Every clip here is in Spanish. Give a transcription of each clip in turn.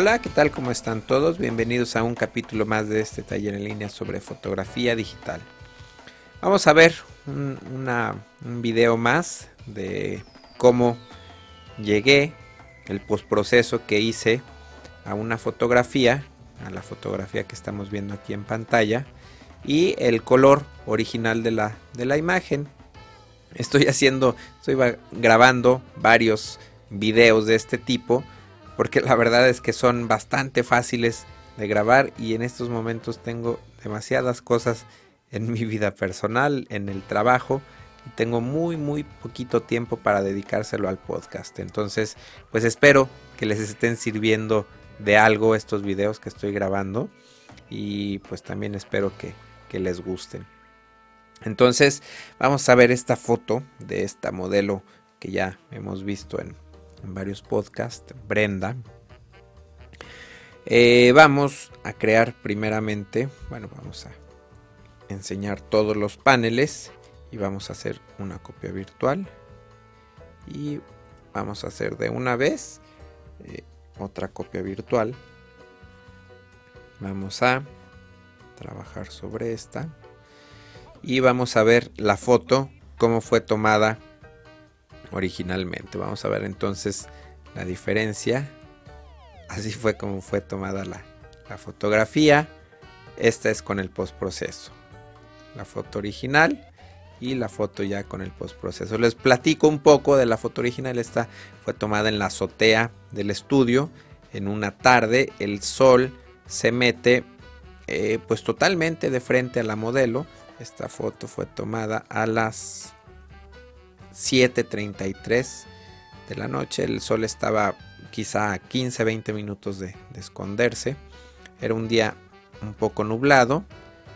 Hola, ¿qué tal? ¿Cómo están todos? Bienvenidos a un capítulo más de este taller en línea sobre fotografía digital. Vamos a ver un, video más de cómo llegué, el postproceso que hice a una fotografía, a la fotografía que estamos viendo aquí en pantalla, y el color original de la, de la imagen. Estoy haciendo, estoy grabando varios videos de este tipo porque la verdad es que son bastante fáciles de grabar y en estos momentos tengo demasiadas cosas en mi vida personal, en el trabajo y tengo muy muy poquito tiempo para dedicárselo al podcast. Entonces, pues espero que les estén sirviendo de algo estos videos que estoy grabando y pues también espero que, que les gusten. Entonces, vamos a ver esta foto de esta modelo que ya hemos visto en en varios podcasts, Brenda. Eh, vamos a crear primeramente, bueno, vamos a enseñar todos los paneles y vamos a hacer una copia virtual y vamos a hacer de una vez eh, otra copia virtual. Vamos a trabajar sobre esta y vamos a ver la foto cómo fue tomada originalmente. Vamos a ver entonces la diferencia. Así fue como fue tomada la, fotografía. Esta es con el postproceso. La foto original y la foto ya con el postproceso. Les platico un poco de la foto original. Esta fue tomada en la azotea del estudio en una tarde. El sol se mete eh, pues totalmente de frente a la modelo. Esta foto fue tomada a las 7.33 de la noche. El sol estaba quizá a 15-20 minutos de, esconderse. Era un día un poco nublado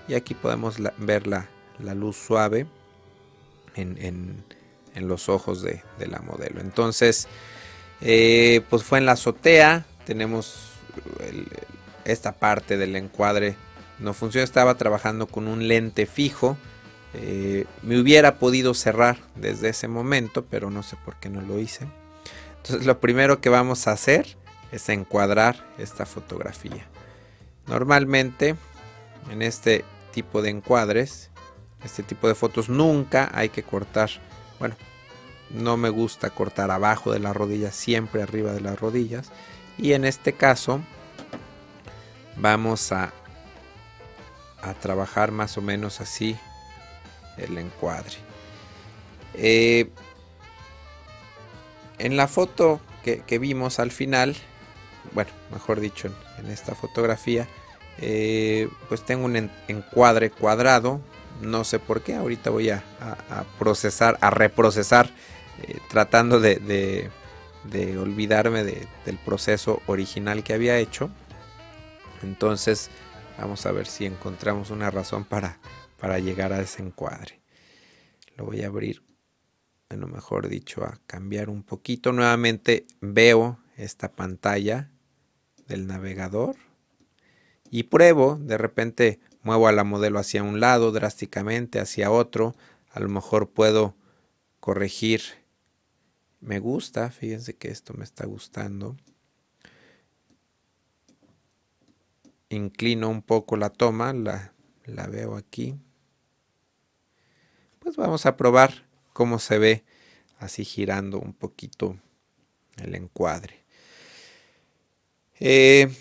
y aquí podemos ver la, luz suave en, los ojos de, la modelo. Entonces, eh, pues fue en la azotea. Tenemos esta parte del encuadre. No funciona. Estaba trabajando con un lente fijo eh, me hubiera podido cerrar desde ese momento, pero no sé por qué no lo hice. Entonces lo primero que vamos a hacer es encuadrar esta fotografía. Normalmente en este tipo de encuadres, este tipo de fotos nunca hay que cortar. Bueno, no me gusta cortar abajo de las rodillas, siempre arriba de las rodillas. Y en este caso vamos a, a trabajar más o menos así el encuadre. Eh, en la foto que, vimos al final, bueno, mejor dicho, en, esta fotografía, eh, pues tengo un encuadre cuadrado. No sé por qué, ahorita voy a, procesar, a reprocesar, eh, tratando de, olvidarme del proceso original que había hecho. Entonces, vamos a ver si encontramos una razón para para llegar a ese encuadre. Lo voy a abrir, bueno, mejor dicho, a cambiar un poquito. Nuevamente veo esta pantalla del navegador y pruebo, de repente muevo a la modelo hacia un lado drásticamente, hacia otro. A lo mejor puedo corregir. Me gusta, fíjense que esto me está gustando. Inclino un poco la toma, la, la veo aquí pues vamos a probar cómo se ve así girando un poquito el encuadre. Eh,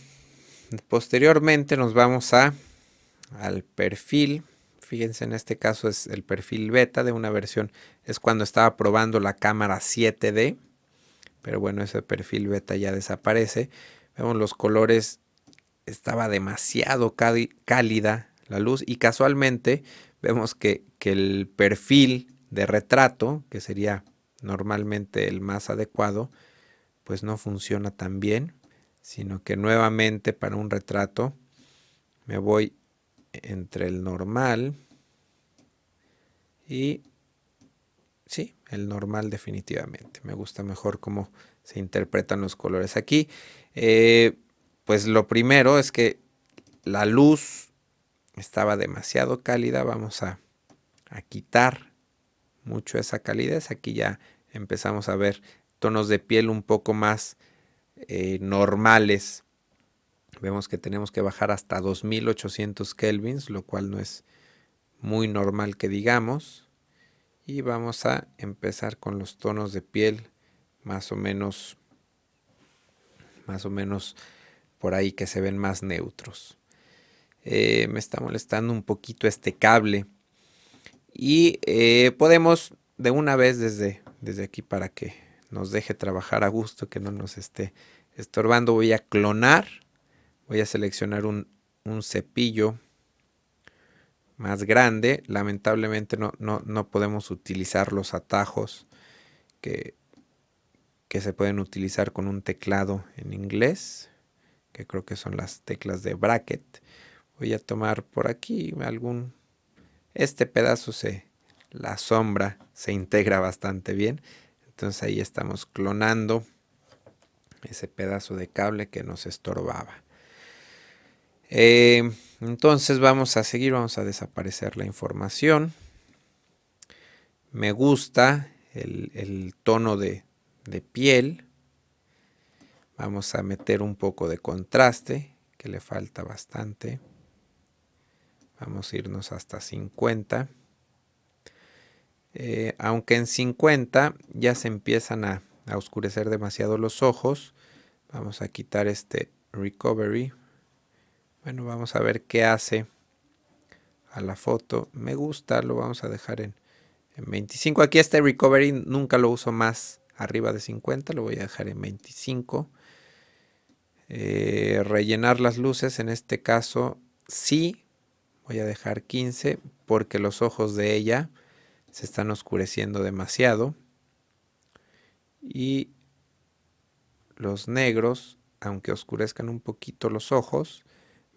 posteriormente nos vamos a al perfil. Fíjense, en este caso es el perfil beta de una versión. Es cuando estaba probando la cámara 7D. Pero bueno, ese perfil beta ya desaparece. Vemos los colores. Estaba demasiado cálida la luz. Y casualmente vemos que, el perfil de retrato, que sería normalmente el más adecuado, pues no funciona tan bien, sino que nuevamente para un retrato me voy entre el normal y sí, el normal definitivamente. Me gusta mejor cómo se interpretan los colores. Aquí, eh, pues lo primero es que la luz estaba demasiado cálida, vamos a, quitar mucho esa calidez. Aquí ya empezamos a ver tonos de piel un poco más eh, normales Vemos que tenemos que bajar hasta 2800 kelvins, lo cual no es muy normal que digamos. Y vamos a empezar con los tonos de piel más o menos más o menos por ahí que se ven más neutros. Eh, me está molestando un poquito este cable y eh, podemos de una vez desde, desde aquí para que nos deje trabajar a gusto, que no nos esté estorbando, voy a clonar, voy a seleccionar un, cepillo más grande, lamentablemente no, no, podemos utilizar los atajos que, que se pueden utilizar con un teclado en inglés, que creo que son las teclas de bracket. Voy a tomar por aquí algún... Este pedazo se... La sombra se integra bastante bien. Entonces ahí estamos clonando ese pedazo de cable que nos estorbaba. Eh, entonces vamos a seguir, vamos a desaparecer la información. Me gusta el, tono de, de piel. Vamos a meter un poco de contraste, que le falta bastante. Vamos a irnos hasta 50. Eh, aunque en 50 ya se empiezan a, oscurecer demasiado los ojos. Vamos a quitar este recovery. Bueno, vamos a ver qué hace a la foto. Me gusta, lo vamos a dejar en, en 25. Aquí este recovery nunca lo uso más arriba de 50, lo voy a dejar en 25. Eh, rellenar las luces, en este caso sí, voy a dejar 15 porque los ojos de ella se están oscureciendo demasiado. Y los negros, aunque oscurezcan un poquito los ojos,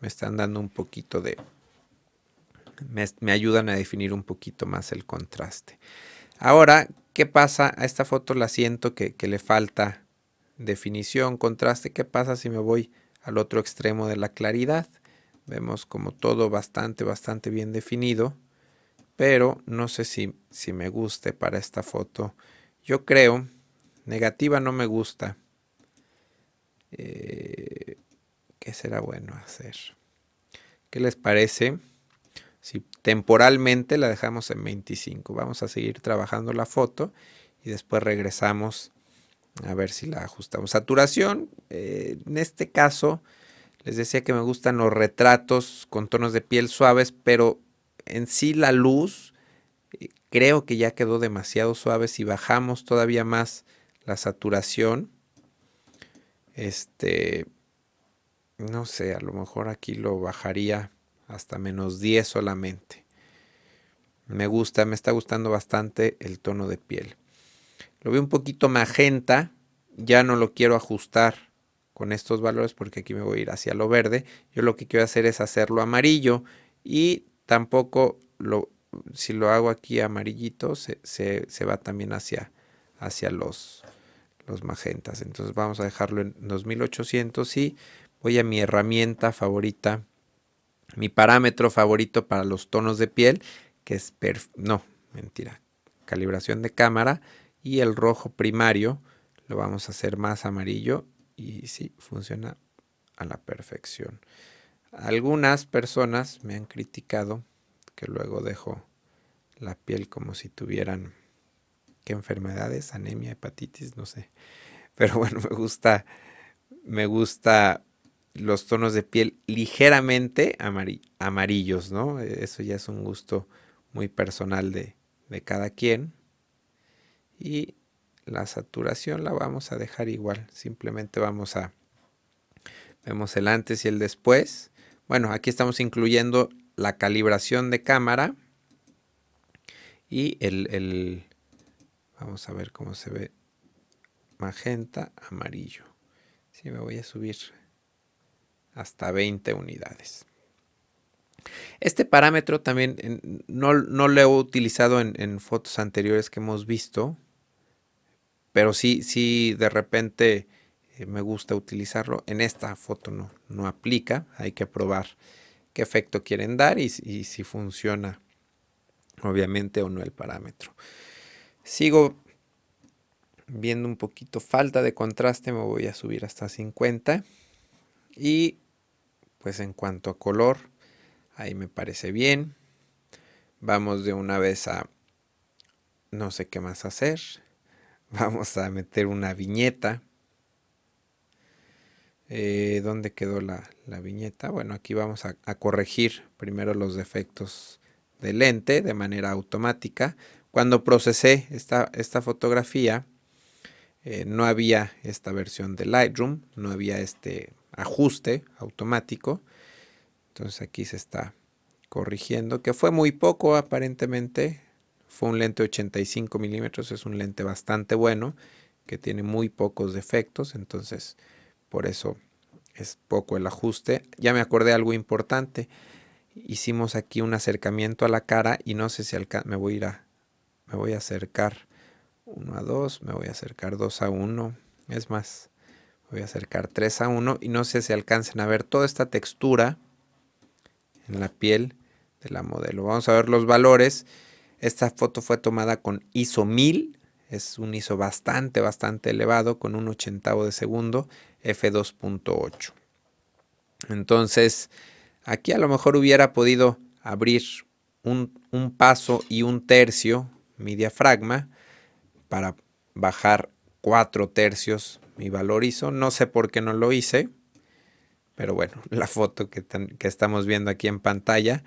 me están dando un poquito de... Me, ayudan a definir un poquito más el contraste. Ahora, ¿qué pasa? A esta foto la siento que, que le falta definición, contraste. ¿Qué pasa si me voy al otro extremo de la claridad? Vemos como todo bastante, bastante bien definido, pero no sé si, si me guste para esta foto. Yo creo, negativa no me gusta. Eh, ¿Qué será bueno hacer? ¿Qué les parece? Si temporalmente la dejamos en 25, vamos a seguir trabajando la foto y después regresamos a ver si la ajustamos. Saturación, eh, en este caso, les decía que me gustan los retratos con tonos de piel suaves, pero en sí la luz eh, creo que ya quedó demasiado suave. Si bajamos todavía más la saturación, este, no sé, a lo mejor aquí lo bajaría hasta menos 10 solamente. Me gusta, me está gustando bastante el tono de piel. Lo veo un poquito magenta. Ya no lo quiero ajustar con estos valores porque aquí me voy a ir hacia lo verde. Yo lo que quiero hacer es hacerlo amarillo y tampoco lo, si lo hago aquí amarillito se, se, va también hacia, hacia los, los magentas. Entonces vamos a dejarlo en 2800 y voy a mi herramienta favorita, mi parámetro favorito para los tonos de piel, que es, no, mentira, calibración de cámara y el rojo primario lo vamos a hacer más amarillo y sí, funciona a la perfección. Algunas personas me han criticado que luego dejo la piel como si tuvieran qué enfermedades, anemia, hepatitis, no sé. Pero bueno, me gusta me gusta los tonos de piel ligeramente amarillos, ¿no? Eso ya es un gusto muy personal de, de cada quien y la saturación la vamos a dejar igual. Simplemente vamos a, vemos el antes y el después. Bueno, aquí estamos incluyendo la calibración de cámara y el, el vamos a ver cómo se ve magenta amarillo. Si me voy a subir hasta 20 unidades. Este parámetro también no, lo he utilizado en, fotos anteriores que hemos visto, pero sí, sí de repente eh, me gusta utilizarlo. En esta foto no, no aplica, hay que probar qué efecto quieren dar y, y si funciona obviamente o no el parámetro. Sigo viendo un poquito falta de contraste, me voy a subir hasta 50 y pues en cuanto a color, ahí me parece bien. Vamos de una vez a no sé qué más hacer. Vamos a meter una viñeta. Eh, ¿Dónde quedó la, viñeta? Bueno, aquí vamos a, corregir primero los defectos del lente de manera automática. Cuando procesé esta, esta fotografía, eh, no había esta versión de Lightroom, no había este ajuste automático. Entonces aquí se está corrigiendo, que fue muy poco aparentemente. Fue un lente 85 milímetros, es un lente bastante bueno, que tiene muy pocos defectos, entonces por eso es poco el ajuste. Ya me acordé algo importante. Hicimos aquí un acercamiento a la cara y no sé si me voy a ir a me voy a acercar 1 a 2, me voy a acercar 2 a 1, es más, voy a acercar 3 a 1 y no sé si alcancen a ver toda esta textura en la piel de la modelo. Vamos a ver los valores. Esta foto fue tomada con ISO 1000, es un ISO bastante, bastante elevado, con un ochentavo de segundo, f2.8. Entonces, aquí a lo mejor hubiera podido abrir un, un paso y un tercio mi diafragma para bajar 4 tercios mi valor ISO. No sé por qué no lo hice, pero bueno, la foto que, que estamos viendo aquí en pantalla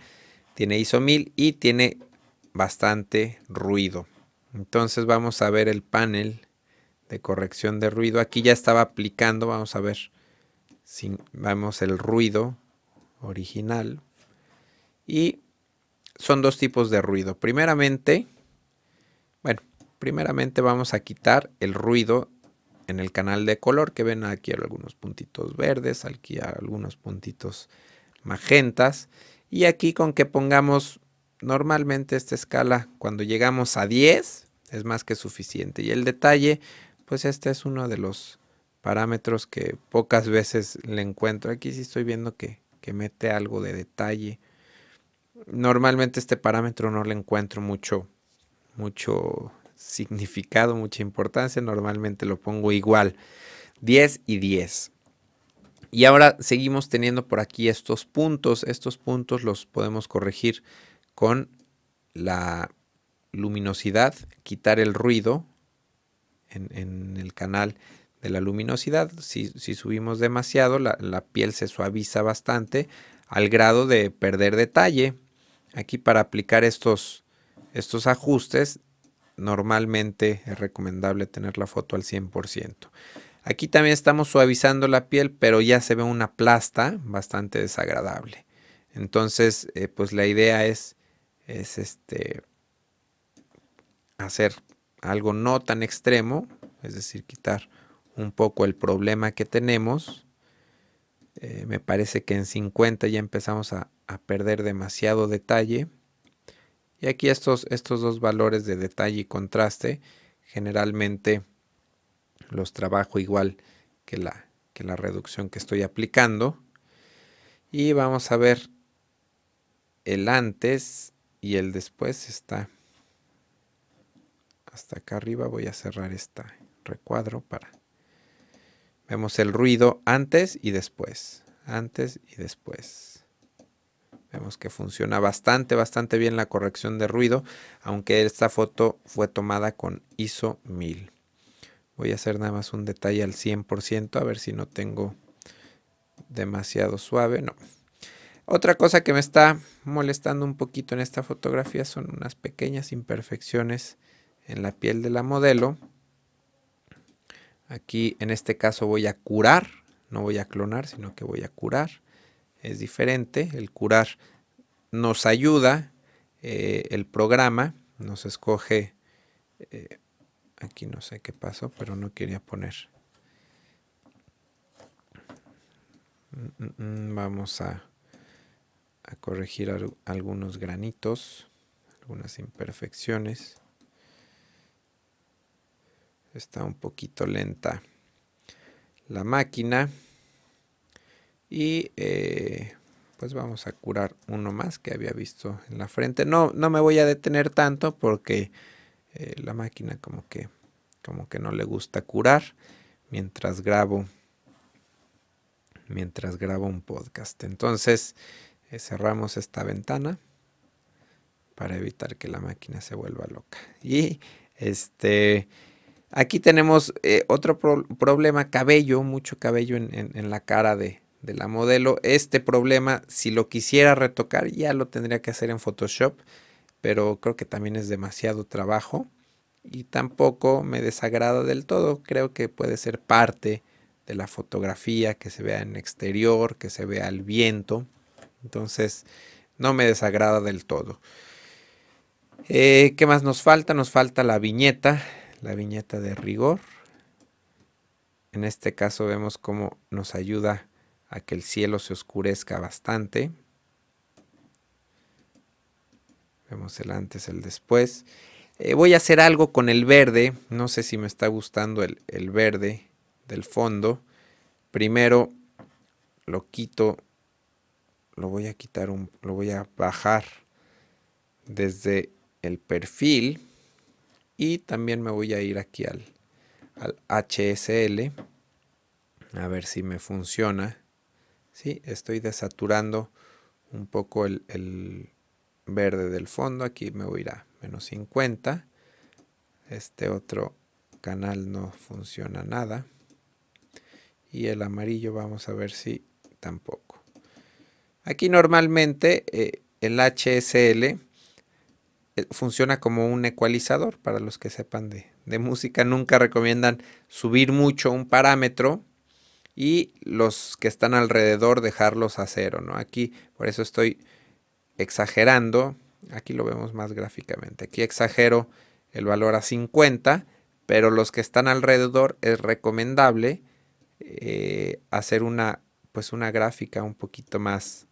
tiene ISO 1000 y tiene bastante ruido. Entonces vamos a ver el panel de corrección de ruido. Aquí ya estaba aplicando, vamos a ver si vemos el ruido original. Y son dos tipos de ruido. Primeramente, bueno, primeramente vamos a quitar el ruido en el canal de color que ven aquí algunos puntitos verdes, aquí algunos puntitos magentas y aquí con que pongamos normalmente esta escala cuando llegamos a 10 es más que suficiente y el detalle pues este es uno de los parámetros que pocas veces le encuentro aquí sí estoy viendo que, que mete algo de detalle normalmente este parámetro no le encuentro mucho mucho significado, mucha importancia. Normalmente lo pongo igual. 10 y 10. Y ahora seguimos teniendo por aquí estos puntos. Estos puntos los podemos corregir con la luminosidad, quitar el ruido en, el canal de la luminosidad. Si, subimos demasiado, la, piel se suaviza bastante al grado de perder detalle. Aquí para aplicar estos, estos ajustes, normalmente es recomendable tener la foto al 100%. Aquí también estamos suavizando la piel, pero ya se ve una plasta bastante desagradable. Entonces, eh, pues la idea es, es este, hacer algo no tan extremo, es decir, quitar un poco el problema que tenemos. Eh, me parece que en 50 ya empezamos a perder demasiado detalle. Y aquí estos, estos dos valores de detalle y contraste generalmente los trabajo igual que la, que la reducción que estoy aplicando. Y vamos a ver el antes y el después está hasta acá arriba. Voy a cerrar este recuadro para... Vemos el ruido antes y después. Antes y después. Vemos que funciona bastante, bastante bien la corrección de ruido, aunque esta foto fue tomada con ISO 1000. Voy a hacer nada más un detalle al 100%, a ver si no tengo demasiado suave. No. Otra cosa que me está molestando un poquito en esta fotografía son unas pequeñas imperfecciones en la piel de la modelo. Aquí en este caso voy a curar, no voy a clonar, sino que voy a curar es diferente. El curar nos ayuda, eh, el programa nos escoge, eh, aquí no sé qué pasó, pero no quería poner. Mm, mm, mm, vamos a, a corregir algunos granitos, algunas imperfecciones. Está un poquito lenta la máquina. Y eh, pues vamos a curar uno más que había visto en la frente. No, no me voy a detener tanto porque eh, la máquina como que, como que no le gusta curar. Mientras grabo mientras grabo un podcast. Entonces cerramos esta ventana para evitar que la máquina se vuelva loca. Y este aquí tenemos eh, otro problema, cabello, mucho cabello en, la cara de, de, la modelo. Este problema, si lo quisiera retocar, ya lo tendría que hacer en Photoshop, pero creo que también es demasiado trabajo y tampoco me desagrada del todo. Creo que puede ser parte de la fotografía, que se vea en exterior, que se vea el viento. Entonces, no me desagrada del todo. Eh, ¿Qué más nos falta? Nos falta la viñeta, la viñeta de rigor. En este caso vemos cómo nos ayuda a que el cielo se oscurezca bastante. Vemos el antes, el después. Eh, voy a hacer algo con el verde. No sé si me está gustando el, el verde del fondo. Primero lo quito. Lo voy a quitar. Lo voy a bajar desde el perfil. Y también me voy a ir aquí al, al HSL. A ver si me funciona. Sí, estoy desaturando un poco el, el verde del fondo. Aquí me voy a ir a menos 50. Este otro canal no funciona nada. Y el amarillo vamos a ver si tampoco. Aquí normalmente eh, el HSL eh, funciona como un ecualizador. Para los que sepan de, música, nunca recomiendan subir mucho un parámetro y los que están alrededor dejarlos a cero. ¿no? Aquí por eso estoy exagerando Aquí lo vemos más gráficamente. Aquí exagero el valor a 50, pero los que están alrededor es recomendable eh, hacer una, pues una gráfica un poquito más,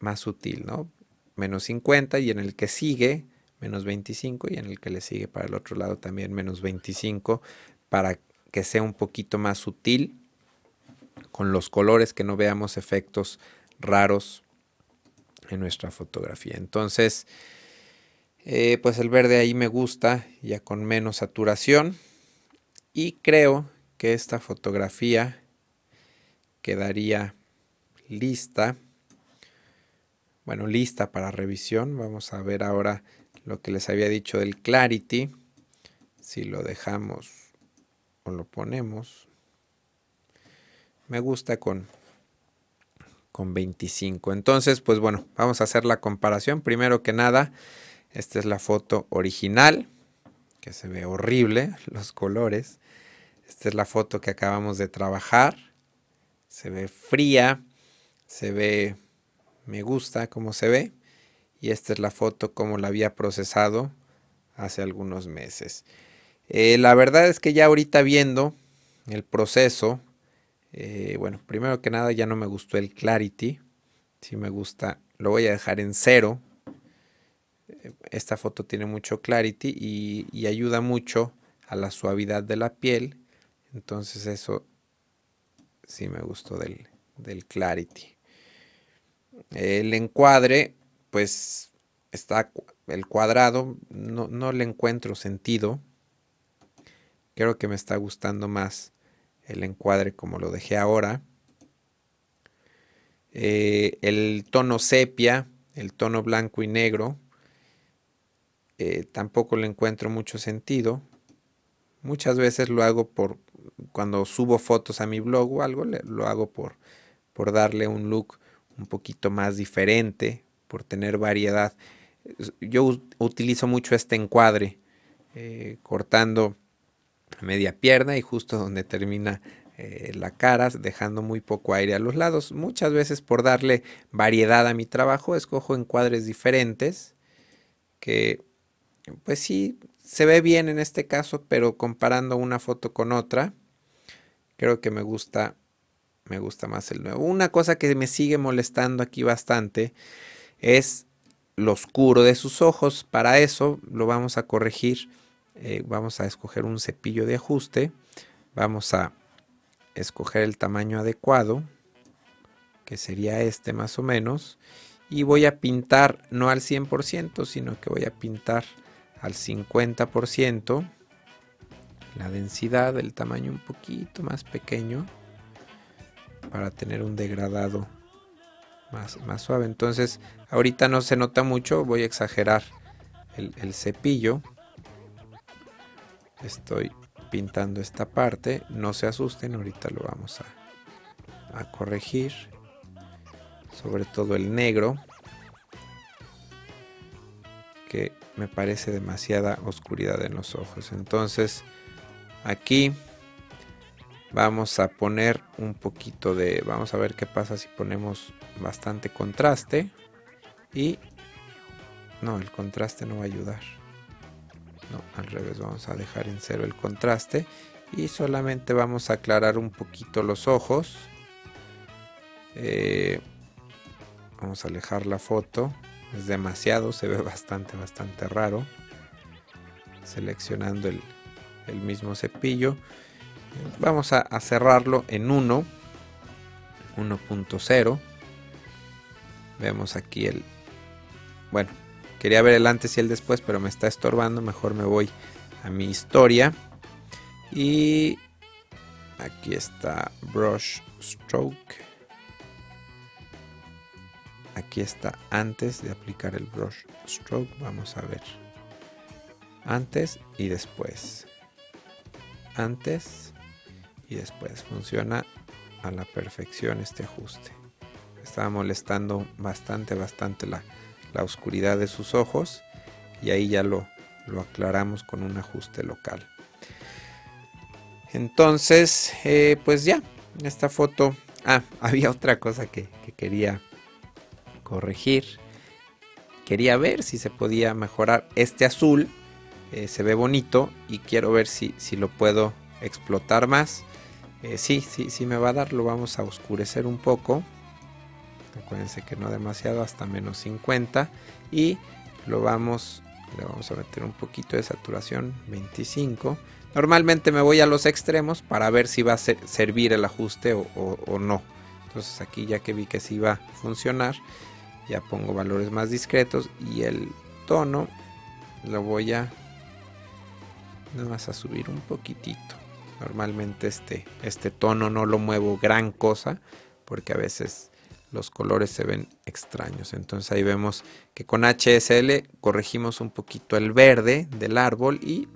más sutil, ¿no? Menos 50 y en el que sigue menos 25 y en el que le sigue para el otro lado también menos 25 para que sea un poquito más sutil con los colores que no veamos efectos raros en nuestra fotografía. Entonces, eh, pues el verde ahí me gusta, ya con menos saturación. Y creo que esta fotografía quedaría lista. Bueno, lista para revisión. Vamos a ver ahora lo que les había dicho del clarity. Si lo dejamos o lo ponemos. Me gusta con con 25. Entonces, pues bueno, vamos a hacer la comparación. Primero que nada, esta es la foto original, que se ve horrible los colores. Esta es la foto que acabamos de trabajar. Se ve fría, se ve, me gusta cómo se ve. Y esta es la foto como la había procesado hace algunos meses. Eh, la verdad es que ya ahorita viendo el proceso, eh, bueno, primero que nada ya no me gustó el clarity. Si me gusta, lo voy a dejar en cero. Esta foto tiene mucho clarity y, ayuda mucho a la suavidad de la piel. Entonces eso sí me gustó del clarity. El encuadre, pues está el cuadrado, no, no le encuentro sentido. Creo que me está gustando más el encuadre como lo dejé ahora. Eh, el tono sepia, el tono blanco y negro, eh, tampoco le encuentro mucho sentido. Muchas veces lo hago por cuando subo fotos a mi blog o algo, lo hago por, por darle un look un poquito más diferente, por tener variedad. Yo utilizo mucho este encuadre, eh, cortando media pierna y justo donde termina eh, la cara, dejando muy poco aire a los lados. Muchas veces por darle variedad a mi trabajo, escojo encuadres diferentes, que pues sí, se ve bien en este caso, pero comparando una foto con otra, creo que me gusta, me gusta más el nuevo. Una cosa que me sigue molestando aquí bastante es lo oscuro de sus ojos. Para eso lo vamos a corregir eh, vamos a escoger un cepillo de ajuste, vamos a escoger el tamaño adecuado, que sería este más o menos, y voy a pintar no al 100%, sino que voy a pintar al 50%, la densidad, el tamaño un poquito más pequeño, para tener un degradado más, más suave. Entonces, ahorita no se nota mucho, voy a exagerar el, cepillo. Estoy pintando esta parte, no se asusten, ahorita lo vamos a, a corregir. Sobre todo el negro, que me parece demasiada oscuridad en los ojos. Entonces, aquí vamos a poner un poquito de vamos a ver qué pasa si ponemos bastante contraste. Y no el contraste no va a ayudar. No al revés vamos a dejar en cero el contraste. Y solamente vamos a aclarar un poquito los ojos. Eh, vamos a alejar la foto. Es demasiado se ve bastante bastante raro. Seleccionando el, el mismo cepillo Vamos a, cerrarlo en 1, 1.0. Vemos aquí el... Bueno, quería ver el antes y el después, pero me está estorbando. Mejor me voy a mi historia. Y aquí está Brush Stroke. Aquí está antes de aplicar el Brush Stroke. Vamos a ver. Antes y después. Antes y después funciona a la perfección este ajuste. Estaba molestando bastante, bastante la, oscuridad de sus ojos y ahí ya lo, lo aclaramos con un ajuste local. Entonces, eh, pues ya, esta foto... Ah, había otra cosa que, quería corregir. Quería ver si se podía mejorar este azul. Eh, se ve bonito y quiero ver si, si lo puedo explotar más. Eh, sí, sí, sí me va a dar, lo vamos a oscurecer un poco. Acuérdense que no demasiado, hasta menos 50. Y lo vamos, le vamos a meter un poquito de saturación, 25. Normalmente me voy a los extremos para ver si va a servir el ajuste o, no. Entonces aquí ya que vi que sí va a funcionar, ya pongo valores más discretos y el tono lo voy a nada más a subir un poquitito. Normalmente este, este tono no lo muevo gran cosa porque a veces los colores se ven extraños. Entonces ahí vemos que con HSL corregimos un poquito el verde del árbol y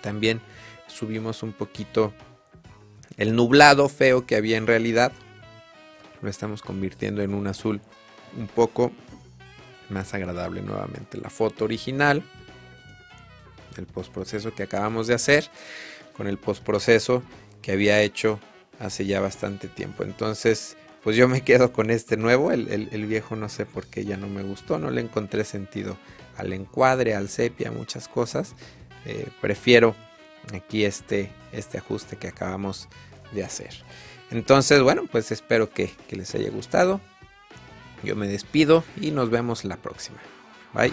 también subimos un poquito el nublado feo que había en realidad. Lo estamos convirtiendo en un azul un poco más agradable nuevamente. La foto original, el postproceso que acabamos de hacer con el postproceso que había hecho hace ya bastante tiempo. Entonces, pues yo me quedo con este nuevo, el, viejo no sé por qué ya no me gustó, no le encontré sentido al encuadre, al sepia, muchas cosas. Eh, prefiero aquí este, este ajuste que acabamos de hacer. Entonces, bueno, pues espero que, que les haya gustado. Yo me despido y nos vemos la próxima. Bye.